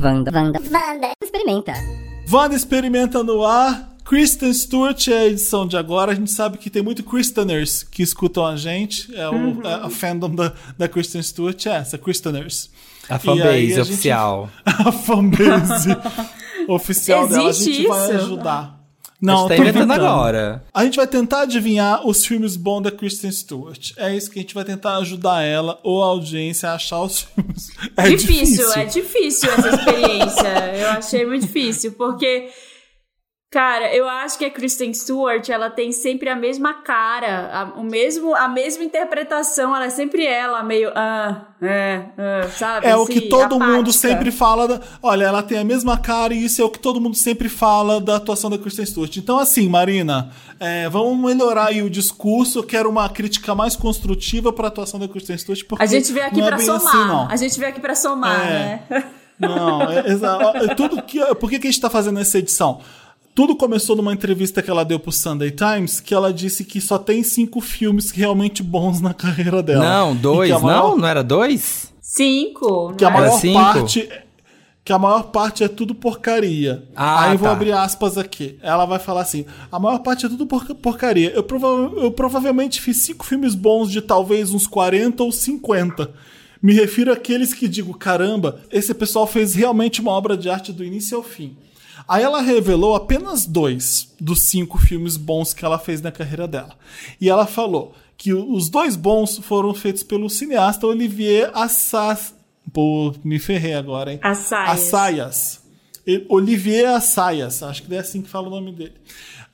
Wanda. Wanda. Wanda. Wanda. Experimenta. Wanda experimenta no ar. Kristen Stewart é a edição de agora. A gente sabe que tem muito Kristeners que escutam a gente. É o, uhum. a, a fandom da, da Kristen Stewart é essa, Kristeners. A fanbase a oficial. Gente, a fanbase oficial Existe dela. A gente isso? vai ajudar. Não, a gente tá inventando agora. A gente vai tentar adivinhar os filmes bons da Kristen Stewart. É isso que a gente vai tentar ajudar ela ou a audiência a achar os filmes. É difícil, difícil. é difícil essa experiência. Eu achei muito difícil, porque Cara, eu acho que a Kristen Stewart, ela tem sempre a mesma cara, a, o mesmo, a mesma interpretação, ela é sempre ela, meio, ah, é, ah, sabe? É assim, o que todo apática. mundo sempre fala, da, olha, ela tem a mesma cara e isso é o que todo mundo sempre fala da atuação da Kristen Stewart. Então, assim, Marina, é, vamos melhorar aí o discurso, eu quero uma crítica mais construtiva para a atuação da Kristen Stewart, porque A gente veio aqui para é somar, assim, a gente veio aqui para somar, é. né? Não, é, é, tudo que, por que, que a gente está fazendo essa edição? Tudo começou numa entrevista que ela deu pro Sunday Times, que ela disse que só tem cinco filmes realmente bons na carreira dela. Não, dois, maior... não? Não era dois? Cinco. Que a maior cinco? parte que a maior parte é tudo porcaria. Ah, Aí eu vou tá. abrir aspas aqui. Ela vai falar assim: a maior parte é tudo por porcaria. Eu, prova eu provavelmente fiz cinco filmes bons de talvez uns 40 ou 50. Me refiro àqueles que digo: caramba, esse pessoal fez realmente uma obra de arte do início ao fim. Aí ela revelou apenas dois dos cinco filmes bons que ela fez na carreira dela. E ela falou que os dois bons foram feitos pelo cineasta Olivier Assas. Pô, me ferrei agora, hein? Assayas. Assayas. Olivier Assayas, acho que é assim que fala o nome dele.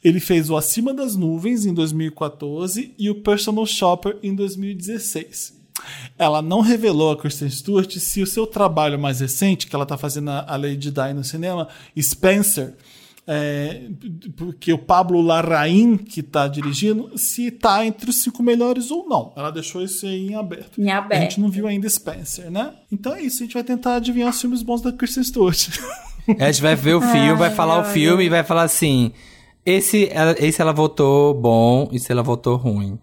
Ele fez o Acima das Nuvens em 2014 e o Personal Shopper em 2016. Ela não revelou a Kristen Stewart se o seu trabalho mais recente, que ela está fazendo a Lady Di no cinema, Spencer, é, porque o Pablo Larraín, que está dirigindo, se está entre os cinco melhores ou não. Ela deixou isso aí em aberto. Em aberto. A gente não viu ainda Spencer, né? Então é isso, a gente vai tentar adivinhar os filmes bons da Kristen Stewart. A gente vai ver o filme, vai falar o filme e vai falar assim: esse, esse ela votou bom, e se ela votou ruim.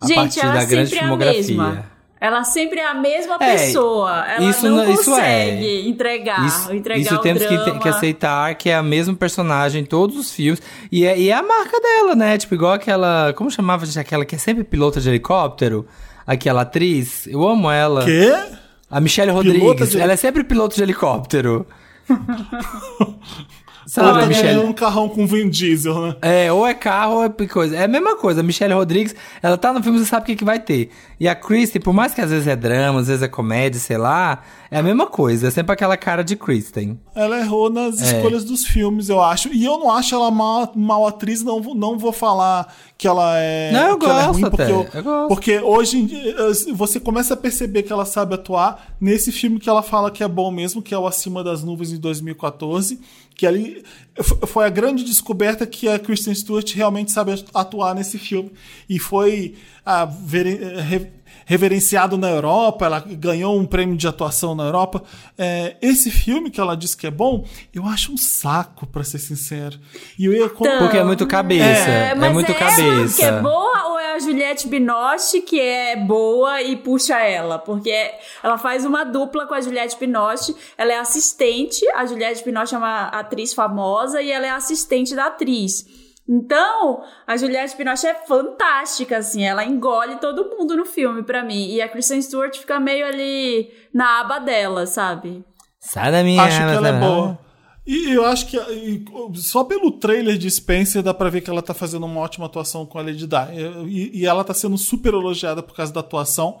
A gente, partir da grande filmografia. Ela sempre é a mesma é, pessoa. Ela isso, não consegue isso é. entregar, isso, entregar isso temos que, que, aceitar que é a mesma personagem em todos os filmes. E é, e é a marca dela, né? Tipo, igual aquela. Como chamava gente, aquela que é sempre pilota de helicóptero? Aquela atriz. Eu amo ela. Quê? A Michelle Rodrigues. De... Ela é sempre piloto de helicóptero. Sabe, Michelle? É um carrão com Vin Diesel, né? É, ou é carro ou é coisa. É a mesma coisa. A Michelle Rodrigues, ela tá no filme, você sabe o que, que vai ter. E a Kristen, por mais que às vezes é drama, às vezes é comédia, sei lá, é a mesma coisa. É sempre aquela cara de Kristen. Ela errou nas é. escolhas dos filmes, eu acho. E eu não acho ela mal, mal atriz, não, não vou falar que ela é. Não, eu gosto é ruim, porque, eu, eu porque hoje em dia você começa a perceber que ela sabe atuar nesse filme que ela fala que é bom mesmo, que é o Acima das Nuvens em 2014. Que ali foi a grande descoberta que a Kristen Stewart realmente sabe atuar nesse filme. E foi a, ver, reverenciado na Europa, ela ganhou um prêmio de atuação na Europa. É, esse filme que ela disse que é bom, eu acho um saco, para ser sincero. E eu ia então, Porque é muito cabeça. É, é muito é cabeça. que é boa ou é a Juliette Binoche que é boa e puxa ela? Porque ela faz uma dupla com a Juliette Binoche. Ela é assistente, a Juliette Binoche é uma atriz famosa e ela é assistente da atriz. Então, a Juliette Binoche é fantástica, assim, ela engole todo mundo no filme para mim. E a Kristen Stewart fica meio ali na aba dela, sabe? Sai da minha Acho que ela é boa. E eu acho que só pelo trailer de Spencer dá pra ver que ela tá fazendo uma ótima atuação com a Lady Di. E, e ela tá sendo super elogiada por causa da atuação.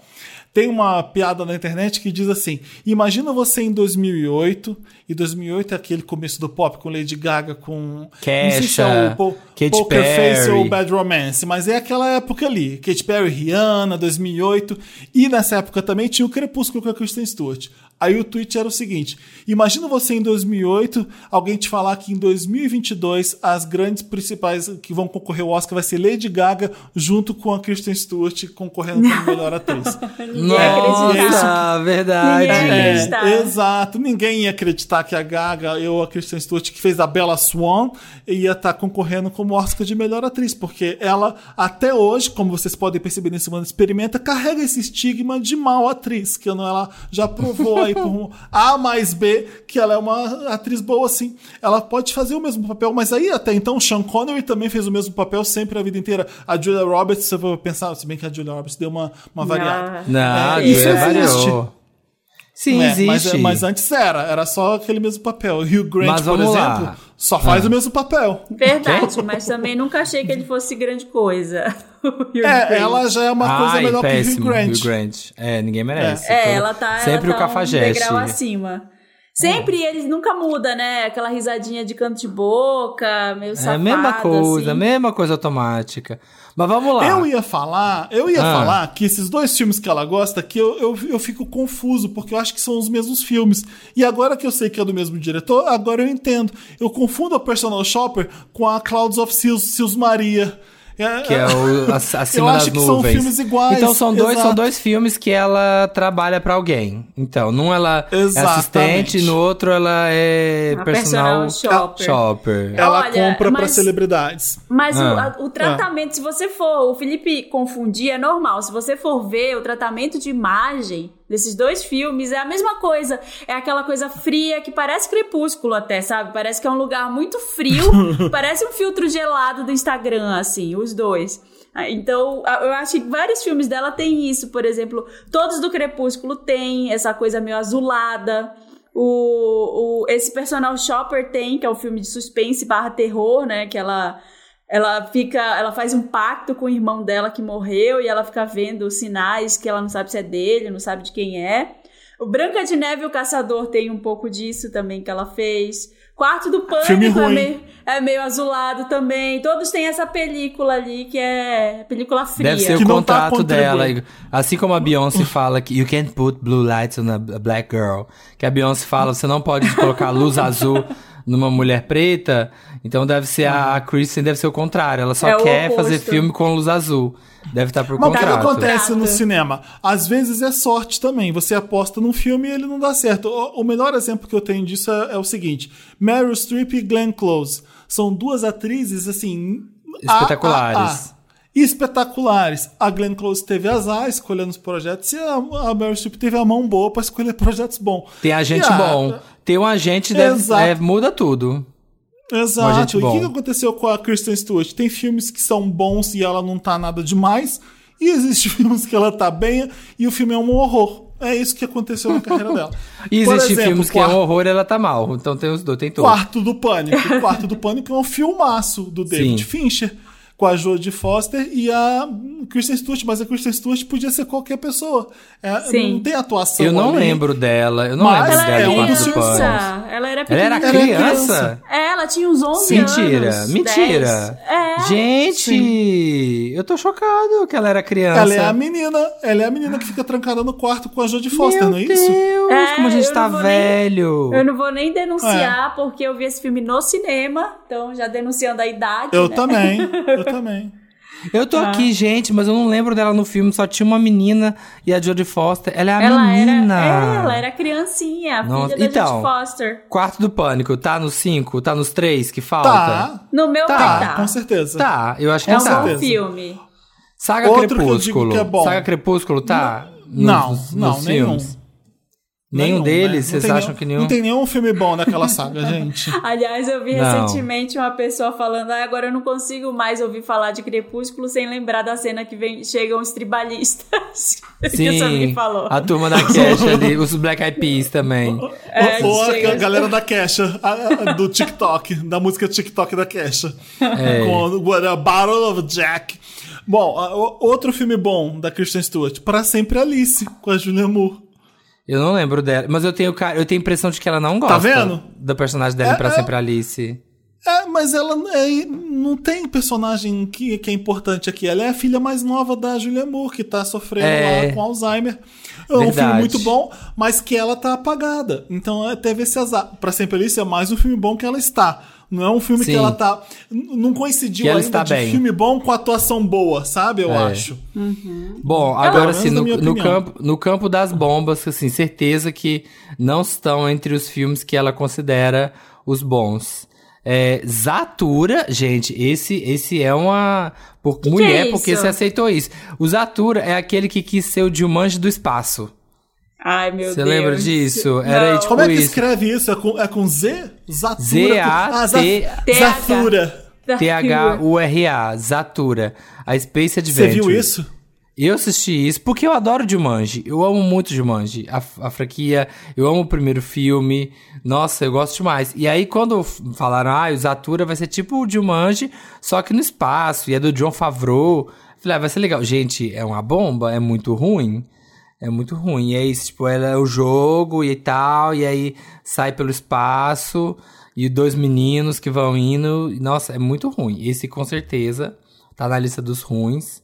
Tem uma piada na internet que diz assim: Imagina você em 2008, e 2008 é aquele começo do pop com Lady Gaga, com. Kesha, se é o po Poker Perry. Face ou Bad Romance, mas é aquela época ali. Katy Perry, Rihanna, 2008. E nessa época também tinha o Crepúsculo com a Kristen Stewart. Aí o tweet era o seguinte: Imagina você em 2008, alguém te falar que em 2022 as grandes principais que vão concorrer ao Oscar vai ser Lady Gaga junto com a Kristen Stewart concorrendo como melhor atriz. Nossa, verdade. É, exato. Ninguém ia acreditar que a Gaga, eu, a Kristen Stewart, que fez a Bella Swan, ia estar tá concorrendo como Oscar de melhor atriz, porque ela, até hoje, como vocês podem perceber nesse mundo experimenta, carrega esse estigma de mal atriz, que ela já provou aí aí por A mais B, que ela é uma atriz boa, assim. Ela pode fazer o mesmo papel, mas aí até então Sean Connery também fez o mesmo papel sempre a vida inteira. A Julia Roberts, você vai pensar, se bem que a Julia Roberts deu uma, uma variada. Não, É, isso existe. variou. Sim, É, existe. Mas, mas antes era, era só aquele mesmo papel. O Hugh Grant, Mas por vamos lá. exemplo, só faz Ah. o mesmo papel. Verdade, mas também nunca achei que ele fosse grande coisa. O É, Grant. ela já é uma coisa Ai, melhor péssimo, que o Hugh Grant. Hugh Grant. É, ninguém merece. É, ela tá, Sempre ela o tá cafajeste. um degrau acima. Sempre eles nunca muda, né? Aquela risadinha de canto de boca, meio É safada, a mesma coisa, a assim. mesma coisa automática. Mas vamos lá. Eu ia falar, eu ia Ah. falar que esses dois filmes que ela gosta, que eu, eu, eu fico confuso, porque eu acho que são os mesmos filmes. E agora que eu sei que é do mesmo diretor, agora eu entendo. Eu confundo a Personal Shopper com a Clouds of Seals, Seals Maria. É, Que é o ac- acima Eu das acho que nuvens. são filmes iguais, Então são dois, exato. são dois filmes que ela trabalha pra alguém. Então, num ela é Exatamente. assistente, no outro ela é A personal, personal shopper. shopper. Ela Olha, compra pra mas- celebridades. Mas o- Ah. a- o, tratamento, se você for. O Felipe confundir é normal. Se você for ver o tratamento de imagem desses dois filmes, é a mesma coisa. É aquela coisa fria que parece crepúsculo até, sabe? Parece que é um lugar muito frio. parece um filtro gelado do Instagram, assim, os dois. Ah, Então, eu acho que vários filmes dela têm isso, por exemplo, todos do Crepúsculo têm essa coisa meio azulada. O, o- esse personal shopper tem, que é um filme de suspense barra terror, né? Que ela ela fica, ela faz um pacto com o irmão dela que morreu e ela fica vendo sinais que ela não sabe se é dele, não sabe de quem é. O Branca de Neve e o Caçador tem um pouco disso também que ela fez. Quarto do Pânico é meio, é meio azulado também. Todos têm essa película ali que é película fria. Deve ser Que o tá contrato dela. contribuindo. Assim como a Beyoncé fala que you can't put blue lights on a a black girl. Que a Beyoncé fala, você não pode colocar luz azul numa mulher preta. Então deve ser a, a Kristen, deve ser o contrário. Ela só É quer oposto. fazer filme com luz azul. Deve estar por Mas o que contrato. acontece no Contrato. cinema? Às vezes é sorte também. Você aposta num filme e ele não dá certo. O, o melhor exemplo que eu tenho disso é, é o seguinte: Meryl Streep e Glenn Close. São duas atrizes, assim. a- Espetaculares. a- a. Espetaculares. A Glenn Close teve azar escolhendo os projetos e a, a Meryl Streep teve a mão boa pra escolher projetos bons. Tem agente a- bom. Ter um agente deve, Exato. é, muda tudo. Exato. agente E o que aconteceu com a Kristen Stewart? Tem filmes que são bons e ela não tá nada demais. E existem filmes que ela tá bem e o filme é um horror. É isso que aconteceu na carreira dela. E existem filmes que é Quarto- um horror e ela tá mal. Então tem os dois, tem todos. Quarto do Pânico. O Quarto do Pânico é um filmaço do David Sim. Fincher com a Jodie Foster e a Kristen Stewart, mas a Kristen Stewart podia ser qualquer pessoa. É, Sim. não tem atuação. Eu não ali. lembro dela. Eu não Mas lembro Ela dela era é Pânico. criança. Ela era Ela era criança? É, ela tinha uns 11 Mentira, anos. mentira. 10. É. Gente, eu tô chocado que ela era criança. Ela é a menina, ela é a menina que fica trancada no quarto com a Jodie Foster, Meu não é isso? Deus, É, como a gente tá vou nem- velho. Eu não vou nem denunciar, É. porque eu vi esse filme no cinema, então já denunciando a idade. Eu né? também, eu também. Eu tô Ah. aqui, gente, mas eu não lembro dela no filme. Só tinha uma menina e a Jodie Foster. Ela é a Ela menina. era, é, ela era criancinha, a Nossa, filha da então. Jodie Foster. Quarto do Pânico, tá nos cinco? Tá nos três que falta? Tá, No meu Tá, vai tá, com certeza. Tá, eu acho que É um tá. bom certeza. filme. Saga Outro que eu digo Crepúsculo. que é bom. Saga Crepúsculo tá? Nos- Não, nos- não, nos nenhum. filmes? Nenhum Nenhum, deles? né? Não Vocês acham nenhum- que nenhum? Não tem nenhum filme bom naquela saga, gente. Aliás, eu vi Não. recentemente uma pessoa falando: ah, agora eu não consigo mais ouvir falar de Crepúsculo sem lembrar da cena que vem, chegam os tribalistas. Sim, a turma da Cash ali, os Black Eyed Peas também. É, Ou a, a galera da a- do TikTok, da música TikTok da Kesha. É. Com o a Battle of Jack. Bom, outro filme bom da Kristen Stewart, Para Sempre Alice, com a Julia Moore. Eu não lembro dela, mas eu tenho, eu tenho a impressão de que ela não gosta Tá vendo? do personagem dela É, pra é. sempre Alice. É, mas ela é- não tem personagem que, que é importante aqui. Ela é a filha mais nova da Julia Moore, que tá sofrendo É. lá com Alzheimer. É um filme muito bom, mas que ela tá apagada. Então é, teve esse azar. Pra Sempre Alice é mais um filme bom que ela está. Não é um filme Sim. que ela tá. Não coincidiu Que ela ainda está de bem. filme bom com atuação boa, sabe? Eu É. acho. Bom, Pelo agora sim, no, no campo, no campo das bombas, assim, certeza que não estão entre os filmes que ela considera os bons. É, Zatura, gente, esse esse é uma. Por que mulher, é porque você aceitou isso. O Zatura é aquele que quis ser o Dilmange do espaço. Ai, meu Você Deus. lembra disso? Não. Era tipo Como é que isso. escreve isso? É com, é com Z? Zatura. Z-A-T- Ah, Za- Zatura. T-H-U-R-A, Zatura. A Space Você Adventure. viu isso? Eu assisti isso porque eu adoro Jumanji. Eu amo muito Jumanji. A, a franquia, eu amo o primeiro filme. Nossa, eu gosto demais. E aí, quando falaram, ah, o Zatura vai ser tipo o Jumanji, só que no espaço, e é do John Favreau. Falei, ah, vai ser legal. Gente, é uma bomba, é muito ruim. É muito ruim. E é isso, tipo, ela é o jogo e tal, e aí sai pelo espaço, e dois meninos que vão indo. Nossa, é muito ruim. Esse com certeza tá na lista dos ruins.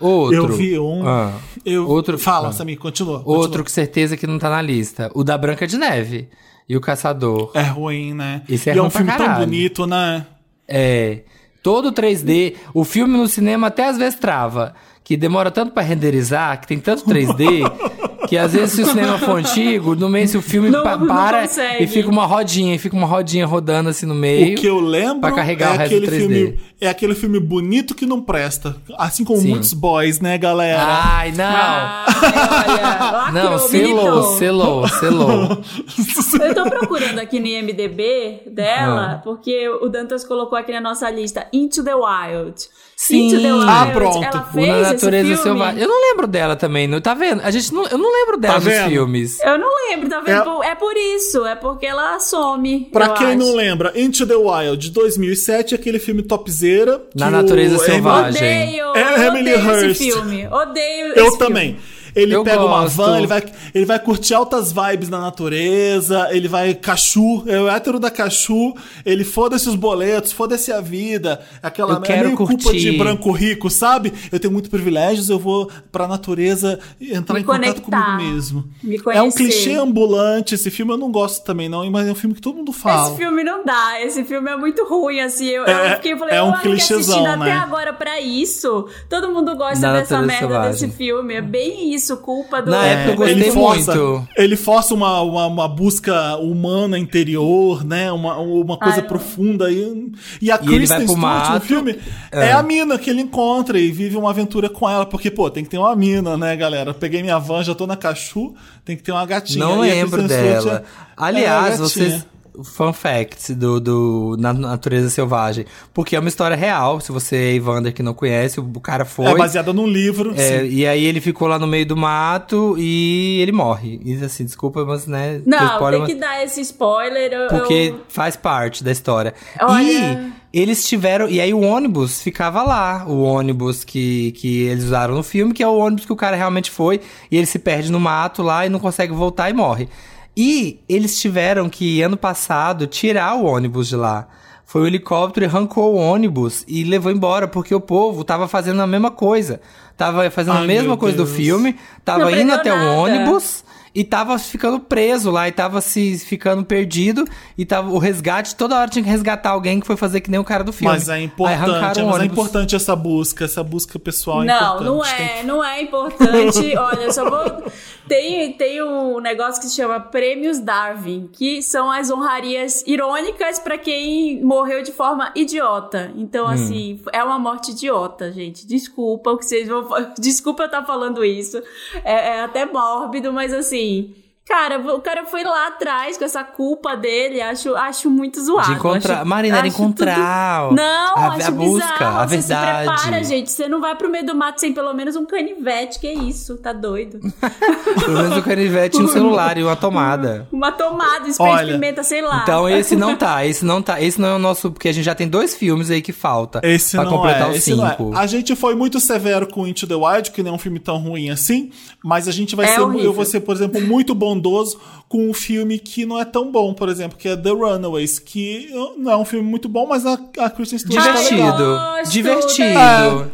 Outro. Eu vi um. Ah. Eu... Outro- Fala, ah. Samir, continua. Outro continua. com certeza que não tá na lista. O da Branca de Neve. E o Caçador. É ruim, né? Esse é e é um filme tão caralho. bonito, né? É. Todo 3D. O filme no cinema até às vezes trava. Que demora tanto pra renderizar, que tem tanto 3D, que às vezes se o cinema for antigo, no meio se o filme Não- pa- não para consegue. e fica uma rodinha, e fica uma rodinha rodando assim no meio. O que eu lembro pra carregar é o resto aquele do 3D. filme é aquele filme bonito que não presta, assim como Sim. muitos boys, né, galera? Ai, não! Olha, lacrou, não, selou, selou, selou. Eu tô procurando aqui no IMDB Ah. dela, porque o Dantas colocou aqui na nossa lista Into the Wild. Sim. Into the Wild, Ah, pronto. ela O fez Na esse Natureza filme? Selvagem. Eu não lembro dela também, não, tá vendo? A gente não, eu não lembro dela Tá nos vendo? filmes. Eu não lembro, tá vendo? É- Por- É... por isso, é porque ela some. Pra eu quem acho. não lembra, Into the Wild de 2007, aquele filme topzera. Na Natureza o Selvagem. Odeio, É, Emily odeio Hurst. esse filme. Odeio Eu esse filme. também. Ele Eu pega uma gosto. van, ele vai, ele vai curtir altas vibes na natureza, ele vai cachu, é o hétero da cachu, ele foda-se os boletos, foda-se a vida, aquela Eu é quero meio culpa curtir. de branco rico, sabe? Eu tenho muitos privilégios, eu vou pra natureza entrar Me em contato conectar, comigo mesmo. me é um clichê ambulante esse filme, eu não gosto também não, mas é um filme que todo mundo fala. Esse filme não dá, esse filme é muito ruim, assim. Eu, É- eu fiquei eu falei, é um eu fiquei clichêzão, assistindo né? até agora pra isso. Todo mundo gosta Da dessa merda Selvagem. desse filme. É bem isso, culpa do. Na época eu gostei ele força, muito. Ele força uma, uma, uma busca humana interior, né? Uma, uma coisa Ai, profunda. E, e a E Kristen Stewart no mato. filme é. a mina que ele encontra e vive uma aventura com ela. Porque, pô, tem que ter uma mina, né, galera? Peguei minha van, já tô na Cachu, tem que ter uma gatinha. Não E a lembro dela. é- Aliás, é vocês. Fun fact do, do Na Natureza Selvagem. Porque é uma história real. Se você é Evander que não conhece, o cara foi. É baseada num livro. É, sim. e aí ele ficou lá no meio do mato e ele morre. E assim, desculpa, mas né. Não, spoiler, tem mas- que dar esse spoiler. eu- Porque eu- faz parte da história. Olha- E eles tiveram. E aí o ônibus ficava lá. O ônibus que, que eles usaram no filme, que é o ônibus que o cara realmente foi. E ele se perde no mato lá e não consegue voltar e morre. E eles tiveram que, ano passado, tirar o ônibus de lá. Foi o helicóptero e arrancou o ônibus e levou embora, porque o povo tava fazendo a mesma coisa. Tava fazendo Ai, a mesma coisa do Deus. filme, tava Não indo até o nada. ônibus e tava ficando preso lá e tava se ficando perdido e tava o resgate toda hora tinha que resgatar alguém que foi fazer que nem o cara do filme. Mas é importante, mas é importante essa busca, essa busca pessoal é Não, não é, que- não é importante. Olha, só vou. Tem, tem um negócio que se chama Prêmios Darwin, que são as honrarias irônicas pra quem morreu de forma idiota. Hum. Então, assim, é uma morte idiota, gente. Desculpa o que vocês vão. Desculpa eu estar falando isso. É, é até mórbido, mas assim assim, Cara, o cara foi lá atrás com essa culpa dele, acho, acho muito zoado. De encontrar- acho- Marina, era acho encontrar tudo- Não, a- acho a busca, bizarro. a Você verdade. se prepara, gente. Você não vai pro meio do mato sem pelo menos um canivete, que isso, tá doido? Pelo menos o canivete um celular e uma tomada. Uma tomada, spray Olha, de pimenta, sei lá. Então esse não tá, esse não tá, esse não é o nosso, porque a gente já tem dois filmes aí que falta Esse pra não completar é, os esse não é. cinco. A gente foi muito severo com Into the Wild, que não é um filme tão ruim assim, mas a gente vai É ser, horrível. eu vou ser, por exemplo, muito bondoso com um filme que não é tão bom, por exemplo, que é The Runaways, que não é um filme muito bom, mas a, a Kristen Stewart tá legal. Divertido, gosto, divertido.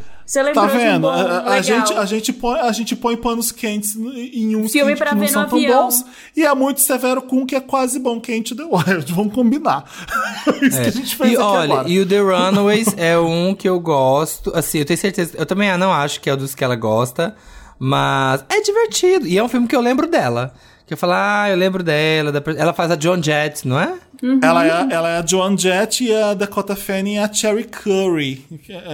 É. Você lembrou Tá de um vendo? bom, a, a gente, a, gente põe, a gente põe panos quentes em uns Filme que, pra que não são tão avião. bons. E é muito severo com um que é quase bom, que é the Wild. Vamos combinar. Isso que a gente fez E aqui olha, agora. e o The Runaways é um que eu gosto. Assim, eu tenho certeza. Eu também não acho que é um dos que ela gosta. Mas é divertido. E é um filme que eu lembro dela. Que eu falo, ah, eu lembro dela. da- Ela faz a John Jett, não é? Ela, é, a- ela é a Joan Jett e a Dakota Fanning é a Cherry Curry.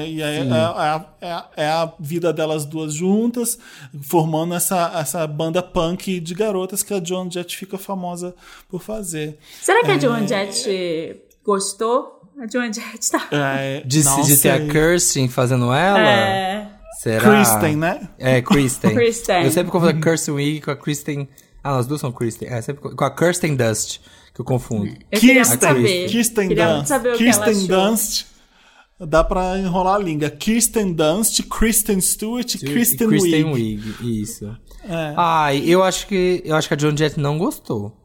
E é, é- é a- é a- é a vida delas duas juntas, formando essa, essa banda punk de garotas que a Joan Jett fica famosa por fazer. Será que a Joan Jett gostou? A Joan Jett tá. É, De, de ter a. Kirsten fazendo ela? É. Será? Kristen, né? É, Kristen. Kristen. Eu sempre confundo a Kirsten Wiig com a Kristen... Ah, as duas são Kristen. É, sempre com a Kirsten Dust, que eu confundo. Eu queria muito Kirsten. Kirsten Dunst. que Kirsten. Dunst. Dá pra enrolar a língua. Kirsten Dunst, Kristen Stewart e Kristen, Kristen Wiig. Wiig, isso. É. Ai, eu acho que eu acho que a John Jett não gostou.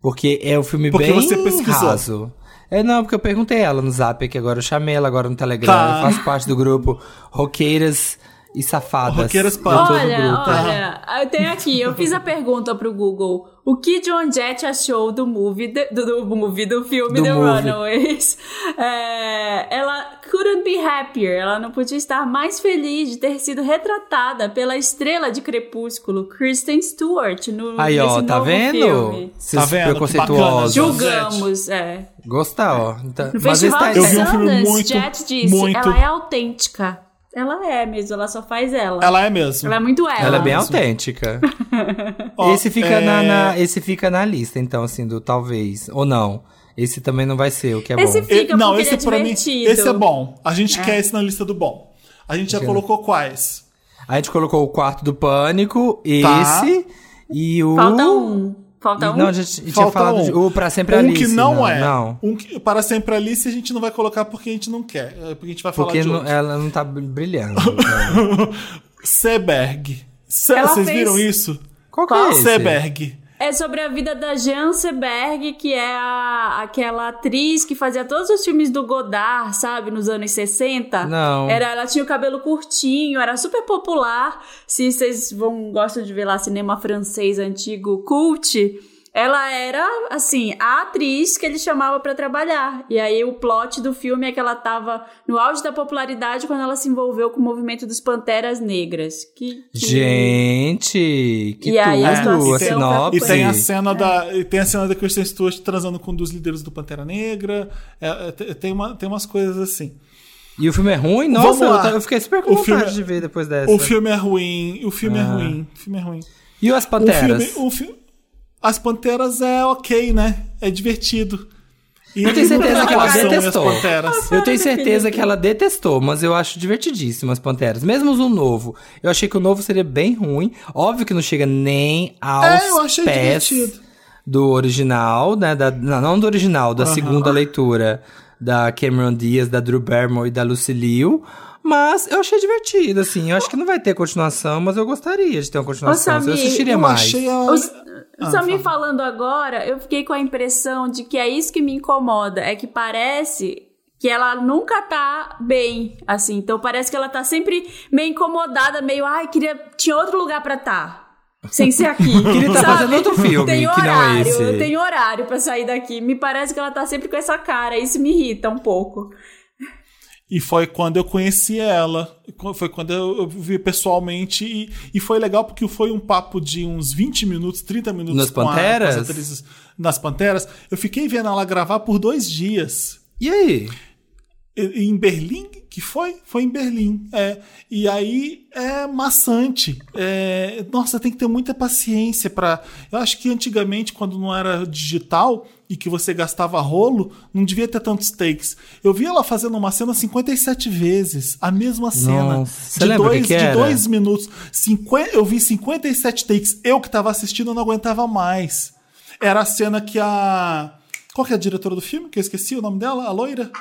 Porque é um filme Porque bem você pesquisou. raso. É, não, porque eu perguntei ela no Zap, que agora eu chamei ela agora no Telegram. Tá. Eu faço parte do grupo Roqueiras e Safadas. Roqueiras de Punk. todo o Olha, olha, eu tenho aqui, eu fiz a pergunta pro Google. O que John Jett achou do movie, de- do, do movie, do filme Do The movie. Runaways? É, ela couldn't be happier. Ela não podia estar mais feliz de ter sido retratada pela estrela de Crepúsculo, Kristen Stewart, no Aí, ó, tá novo vendo? filme. Tá vendo? Preconceituosos. Julgamos, é. Gostar, ó. Então, No mas Festival de Eu vi um filme muito, Jett disse, muito- ela é autêntica. Ela é mesmo, ela só faz ela. Ela é mesmo. Ela é muito ela. Ela é bem autêntica. Ó, esse, fica é, na, na- esse fica na lista, então, assim, do talvez. Ou não. Esse também não vai ser, o que é Esse bom. fica e- não, esse é pra mim, esse é bom. A gente quer esse na lista do bom. A gente já colocou quais? A gente colocou o quarto do pânico, Tá. esse e o. Falta um. Falta um. Não, a gente tinha Falta falado um. de, o Pra Sempre um Alice. que não, é. Não. Um que, para sempre Alice a gente não vai colocar porque a gente não quer. é Porque a gente vai falar Porque de não- outro. ela não tá brilhando. então. Seberg. Se- Ela Vocês fez- viram isso? Qual que Qual? é esse? Seberg. É sobre a vida da Jean Seberg, que é a, aquela atriz que fazia todos os filmes do Godard, sabe, nos anos 60. Não. Era, ela tinha o cabelo curtinho, era super popular. Se vocês vão gostam de ver lá cinema francês antigo, cult, ela era assim, a atriz que ele chamava pra trabalhar. E aí o plot do filme é que ela tava no auge da popularidade quando ela se envolveu com o movimento dos Panteras Negras. Que, que- Gente, que E aí a tudo, a situação sinopse. E tem a cena da e tem a cena da Kristen Stewart transando com um dos líderes do Pantera Negra. É, é, te- tem, uma, tem umas coisas assim. E o filme é ruim? Vamos Nossa, eu, eu fiquei super com O vontade filme- de ver depois dessa. O filme é ruim. O filme é Ah. ruim. O filme é ruim. E as O Panteras? filme, o fi- As Panteras é ok, né? É divertido. E Eu tenho certeza que ela detestou. Eu tenho certeza que ela detestou, mas eu acho divertidíssimo as Panteras. Mesmo o novo. Eu achei que o novo seria bem ruim. Óbvio que não chega nem aos É, eu achei pés divertido. do original, né? Da, não, não do original, da segunda leitura da Cameron Diaz, da Drew Barrymore e da Lucy Liu. Mas eu achei divertido, assim. Eu acho que não vai ter continuação, mas eu gostaria de ter uma continuação. eu Samir, assistiria Eu mais. achei a... Ah, Samir fala. falando agora, eu fiquei com a impressão de que é isso que me incomoda. É que parece que ela nunca tá bem, assim. Então parece que ela tá sempre meio incomodada, meio, ai, queria. Tinha outro lugar pra estar. Sem ser aqui. Queria tá sabe? fazendo outro filme, Tem que não é horário, esse. Eu tenho horário pra sair daqui. Me parece que ela tá sempre com essa cara. Isso me irrita um pouco. E foi quando eu conheci ela. Foi quando eu eu vi pessoalmente. E, e foi legal porque foi um papo de uns 20 minutos, 30 minutos Nas com, a- com Panteras? as atrizes nas Panteras. Eu fiquei vendo ela gravar por dois dias. E aí? Em Berlim, que foi? Foi em Berlim. É. E aí é maçante. É, nossa, tem que ter muita paciência para. Eu acho que antigamente, quando não era digital e que você gastava rolo, não devia ter tantos takes. Eu vi ela fazendo uma cena 57 vezes, a mesma cena. Nossa, de, dois, de dois minutos. 50, eu vi 57 takes. Eu que tava assistindo, não aguentava mais. Era a cena que a. Qual que é a diretora do filme? Que eu esqueci o nome dela? A loira?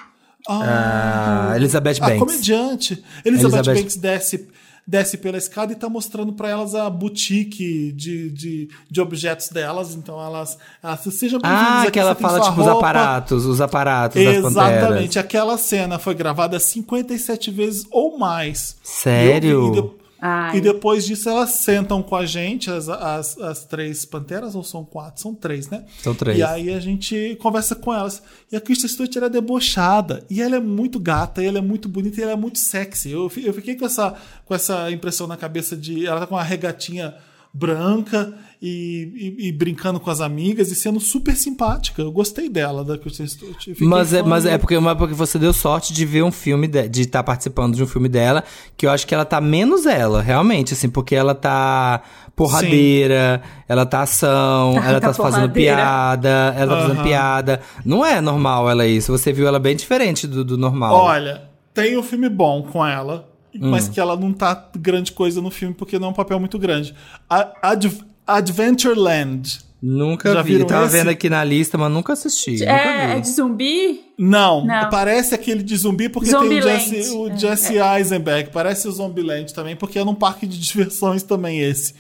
Ah, Elizabeth A Banks. comediante. Elizabeth, Elizabeth- Banks desce, desce pela escada e tá mostrando pra elas a boutique de, de, de objetos delas. Então elas, elas sejam bem-vindas Ah, aqui, que ela fala, tipo, os roupa." aparatos, os aparatos das panteras. Exatamente. Aquela cena foi gravada 57 vezes ou mais. Sério? E eu vi- Ai. E depois disso elas sentam com a gente, as, as, as três panteras, ou são quatro? São três, né? São três. E aí a gente conversa com elas. E a Kristen Stewart era é debochada. E ela é muito gata, e ela é muito bonita, e ela é muito sexy. Eu, eu fiquei com essa, com essa impressão na cabeça de. Ela tá com uma regatinha branca e, e, e, brincando com as amigas e sendo super simpática. Eu gostei dela, da Kristen Stewart. Mas é, mas é porque, mas porque você deu sorte de ver um filme, de estar tá participando de um filme dela, que eu acho que ela tá menos ela, realmente, assim, porque ela tá porradeira, Sim. ela tá ação, ela tá, tá fazendo piada, ela tá uhum. fazendo piada. Não é normal ela isso, você viu ela bem diferente do, do normal. Olha, tem um filme bom com ela, hum. mas que ela não tá grande coisa no filme porque não é um papel muito grande. A, Adv Adventureland. Nunca Já vi. Tava esse? vendo aqui na lista, mas nunca assisti. É, nunca é de zumbi? Não, não, parece aquele de zumbi porque tem o Jesse, o é, Jesse é. Eisenberg. Parece o Zombieland também, porque é num parque de diversões também esse.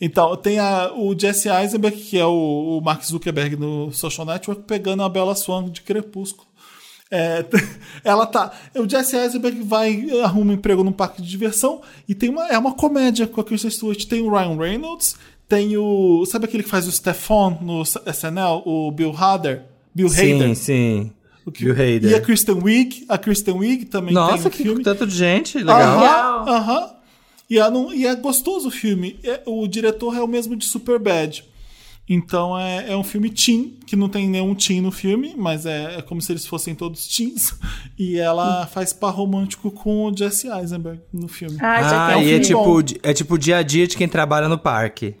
Então, tem a, o Jesse Eisenberg, que é o, o Mark Zuckerberg no Social Network, pegando a Bella Swan de Crepúsculo. É, ela tá. O Jesse Eisenberg vai arruma um emprego num parque de diversão e tem uma, é uma comédia com a Kristen Stewart. Tem o Ryan Reynolds, tem o. Sabe aquele que faz o Stefan no SNL? O Bill Hader? Bill Hader. Sim, sim. Que, Bill Hader. E a Kristen Wiig. A Kristen Wiig também Nossa, tem um que tanto de gente. Legal. Aham. aham. E, é, e é gostoso o filme. É, o diretor é o mesmo de Superbad. Então é, é um filme teen, que não tem nenhum teen no filme, mas é, é como se eles fossem todos teens. E ela faz par romântico com o Jesse Eisenberg no filme. Ah, ah, é um e é tipo, é tipo o dia a dia de quem trabalha no parque.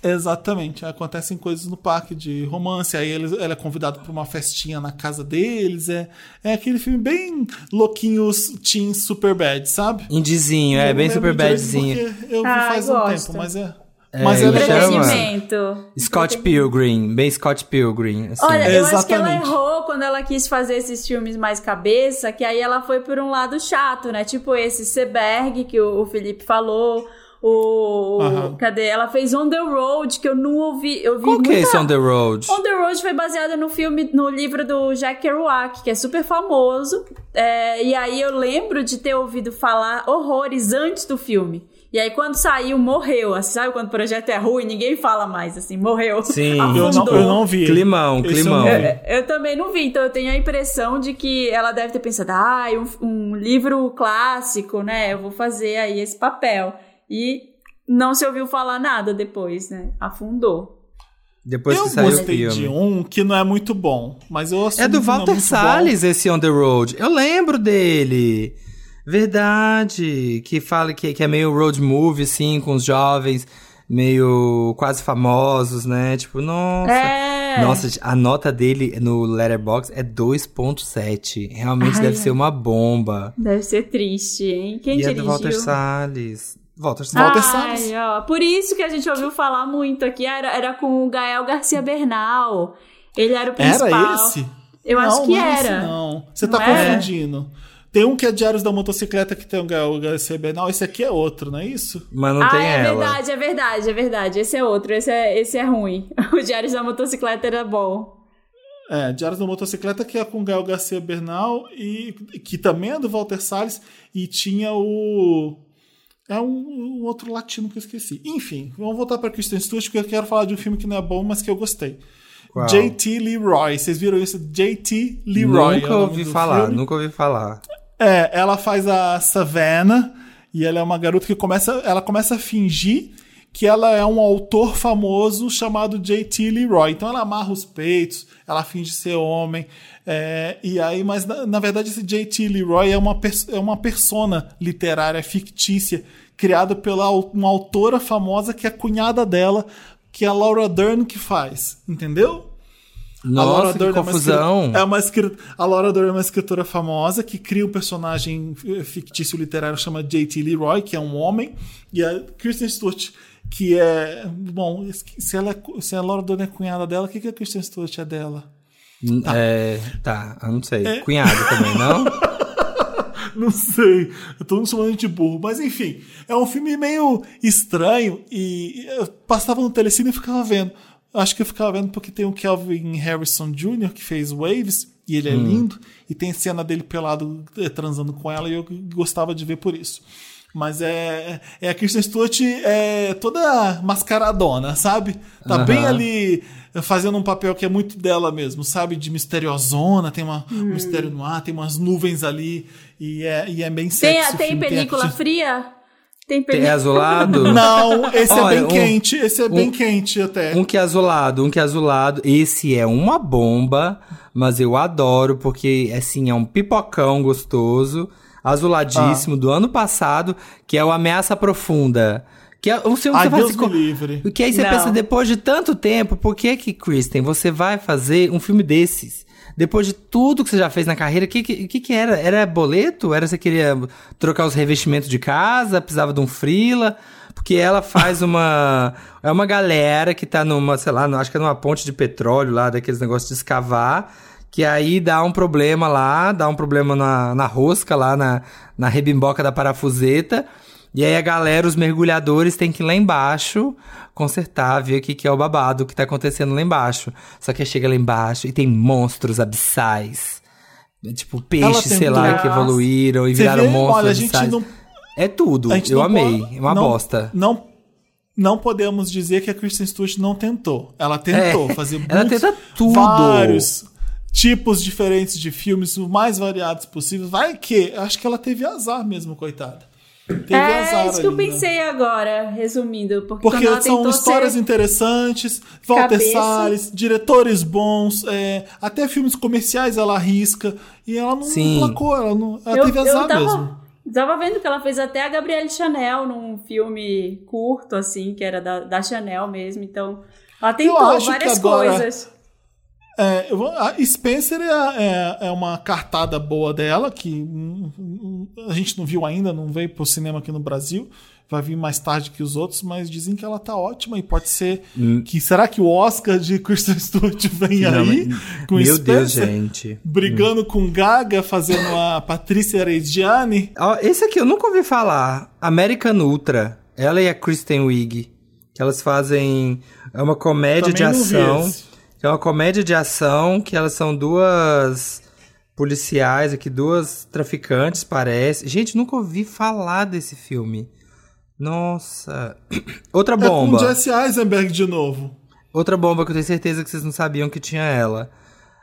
Exatamente. Acontecem coisas no parque de romance. Aí ele, ele é convidado para uma festinha na casa deles. É, é aquele filme bem louquinhos teen super bad, sabe? Indizinho, é bem super badzinho. Eu vi ah, faz um tempo, mas é. É, mas ele chama Scott Pilgrim, bem Scott Pilgrim. Assim. Olha, eu Exatamente. acho que ela errou quando ela quis fazer esses filmes mais cabeça, que aí ela foi por um lado chato, né? Tipo esse Seberg que o, Felipe falou, o. Uhum. Cadê? Ela fez On the Road, que eu não ouvi. Eu vi Qual muita... que é esse On the Road? On the Road foi baseada no filme, no livro do Jack Kerouac, que é super famoso. É, e aí eu lembro de ter ouvido falar horrores antes do filme. E aí, quando saiu, morreu. Assim, sabe quando o projeto é ruim, ninguém fala mais, assim, morreu. Sim, eu não, eu não, vi. Climão, climão. Eu, eu, também não vi, então eu tenho a impressão de que ela deve ter pensado, ah, um, um livro clássico, né? Eu vou fazer aí esse papel. E não se ouviu falar nada depois, né? Afundou. Depois eu que saiu o filme. de um que não é muito bom, mas eu É do Walter é Salles esse On The Road. Eu lembro dele. Verdade. Que fala que, que é meio road movie, assim, com os jovens meio quase famosos, né? Tipo, nossa. É. Nossa, a nota dele no Letterboxd é 2.7. Realmente Ai, deve ser uma bomba. Deve ser triste, hein? Quem e dirigiu? é do Walter Salles. Walter, Walter Salles. Ó, por isso que a gente ouviu falar muito aqui. Era, era com o Gael Garcia Bernal. Ele era o principal. Era esse? Eu não, acho que não é era. Esse, não, você tá confundindo. Tem um que é Diários da Motocicleta que tem o Gael Garcia Bernal, esse aqui é outro, não é isso? Mas não ah, tem é ela. É verdade, é verdade, é verdade. Esse é outro, esse é, esse é ruim. O Diários da Motocicleta era bom. É, Diários da Motocicleta que é com o Gael Garcia Bernal e que também é do Walter Salles e tinha o é um, um, outro latino que eu esqueci. Enfim, vamos voltar para Kristen Stewart porque eu quero falar de um filme que não é bom, mas que eu gostei. Qual? JT Leroy. Vocês viram isso? JT Leroy. Nunca é ouvi falar, filme. nunca ouvi falar. É, ela faz a Savannah e ela é uma garota que começa, ela começa a fingir que ela é um autor famoso chamado J.T. Leroy. Então ela amarra os peitos, ela finge ser homem. É, e aí, mas na, na verdade esse J.T. Leroy é uma, é uma persona literária fictícia criada pela uma autora famosa que é a cunhada dela, que é a Laura Dern que faz, entendeu? Nossa, que confusão. É uma, escritora, a Laura Dern é uma escritora famosa que cria um personagem fictício literário chamado J.T. Leroy, que é um homem, e a Kristen Stewart, que é. Bom, se, ela, é, se a Laura Dern é cunhada dela, o que, que a Kristen Stewart é dela? Tá, é, tá eu não sei. É... Cunhada também, não? não sei. Eu tô me chamando de burro. Mas enfim, é um filme meio estranho e eu passava no telecine e ficava vendo. Acho que eu ficava vendo porque tem o Kelvin Harrison Jr., que fez Waves, e ele é hum. lindo, e tem cena dele pelado eh, transando com ela, e eu gostava de ver por isso. Mas é, é a Kristen Stewart é toda mascaradona, sabe? Tá Aham. bem ali fazendo um papel que é muito dela mesmo, sabe? De misteriosona, tem uma, um mistério no ar, tem umas nuvens ali e é, e é bem Tem, sexy. tem filme, a película Kristen- fria? Tem Tem película. azulado? Não, esse Olha, é bem um- quente, esse é bem um- quente até. Um que é azulado, um que é azulado. Esse é uma bomba, mas eu adoro porque, assim, é um pipocão gostoso, azuladíssimo, do ano passado, que é o Ameaça Profunda. Que é um que Ai, você faz Deus assim, me livre. Que aí você Não. pensa, depois de tanto tempo, por que que, Kristen, você vai fazer um filme desses? Depois de tudo que você já fez na carreira, o que, que, que era? Era boleto? Era você queria trocar os revestimentos de casa? Precisava de um frila? Porque ela faz uma... É uma galera que tá numa, sei lá, acho que é numa ponte de petróleo lá, daqueles negócios de escavar, que aí dá um problema lá, dá um problema na, na rosca lá, na, na rebimboca da parafuseta, e aí a galera, os mergulhadores, tem que ir lá embaixo consertar, ver o que, que é o babado que tá acontecendo lá embaixo. Só que chega lá embaixo e tem monstros abissais. É Tipo, peixes, sei lá, que evoluíram e Você viraram vê? monstros Olha, abissais. não É tudo. Eu amei. pode- É uma não- bosta. Não, não podemos dizer que a Kristen Stewart não tentou. Ela tentou É, fazer ela muitos- tenta tudo. vários tipos diferentes de filmes, o mais variados possíveis. Vai que, acho que ela teve azar mesmo, coitada. Teve É isso que eu né? pensei agora, resumindo. Porque, Porque são histórias interessantes, Walter cabeça. Salles, diretores bons, é, até filmes comerciais ela arrisca. E ela não Sim. placou, ela, não, ela Eu, teve eu azar tava, mesmo. tava vendo que ela fez até a Gabrielle Chanel num filme curto, assim, que era da, da Chanel mesmo. Então, ela tentou várias agora- coisas. É, eu vou- a Spencer é, é, é uma cartada boa dela, que hum, hum, a gente não viu ainda, não veio pro cinema aqui no Brasil. Vai vir mais tarde que os outros, mas dizem que ela tá ótima e pode ser que será que o Oscar de Kristen Stewart vem Não, aí com Meu Spencer Deus, gente. brigando com Gaga, fazendo a Patrícia Reggiani? Ó, esse aqui eu nunca ouvi falar. American Ultra. Ela e a Kristen Wiig. Que elas fazem. É uma comédia Também de ação. É uma comédia de ação que elas são duas policiais aqui, duas traficantes, parece. Gente, nunca ouvi falar desse filme. Nossa. Outra É bomba. com Jesse Eisenberg de novo. Outra bomba que eu tenho certeza que vocês não sabiam que tinha ela.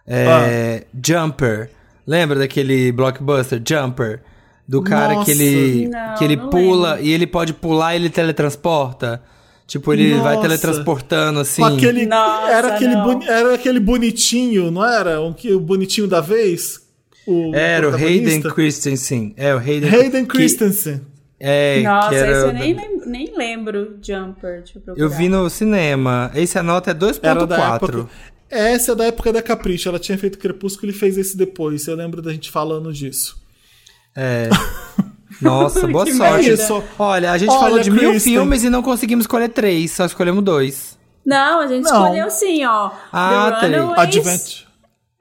É. Ah. Jumper. Lembra daquele blockbuster Jumper? Do cara Nossa. que ele, Não, que ele pula lembro. e ele pode pular e ele teletransporta. Tipo, ele vai Nossa. teletransportando assim. Aquele, Nossa, era, aquele boni- era aquele bonitinho, não era? O, que, o bonitinho da vez? O Era o Hayden? Christensen. É, o Hayden, Hayden que- Christensen. É, Nossa, que era. esse eu nem, lem- nem lembro, Jumper. Deixa eu vi no cinema. Esse a nota é Era da 2.4. época. Essa é da época da Capricho. Ela tinha feito Crepúsculo e fez esse depois. Eu lembro da gente falando disso. É. Nossa, boa sorte. Isso. Olha, a gente Olha, falou de mil Kristen. filmes e não conseguimos escolher três, só escolhemos dois. Não, a gente Não. escolheu sim, ó. Ah, The tem. Runaways, Advent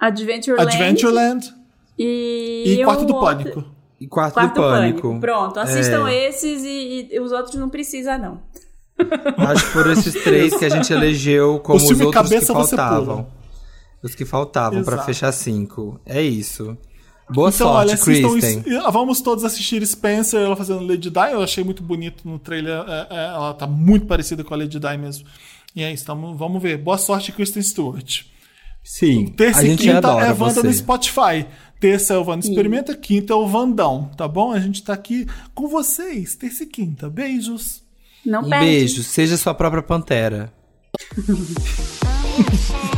Adventureland, Adventureland e, e Quarto do outro- Pânico. E Quarto, Quarto do Pânico. Pronto, assistam É. esses e, e os outros não precisa não. Acho que foram esses três que a gente elegeu como os outros que faltavam. Os que faltavam pra Exato. fechar cinco. É isso. Boa Então, sorte, olha, assistam Kristen. isso- vamos todos assistir Spencer, ela fazendo Lady Di. Eu achei muito bonito no trailer. é, é, ela tá muito parecida com a Lady Di mesmo. E é isso, tamo, vamos ver. Boa sorte, Kristen Stewart. Sim, Terça a e gente quinta adora é Wanda você. no Spotify. Terça é o Wanda Experimenta, quinta é o Vandão, tá bom? A gente tá aqui com vocês, terça e quinta. Beijos. Não Um perde. beijo, seja sua própria pantera.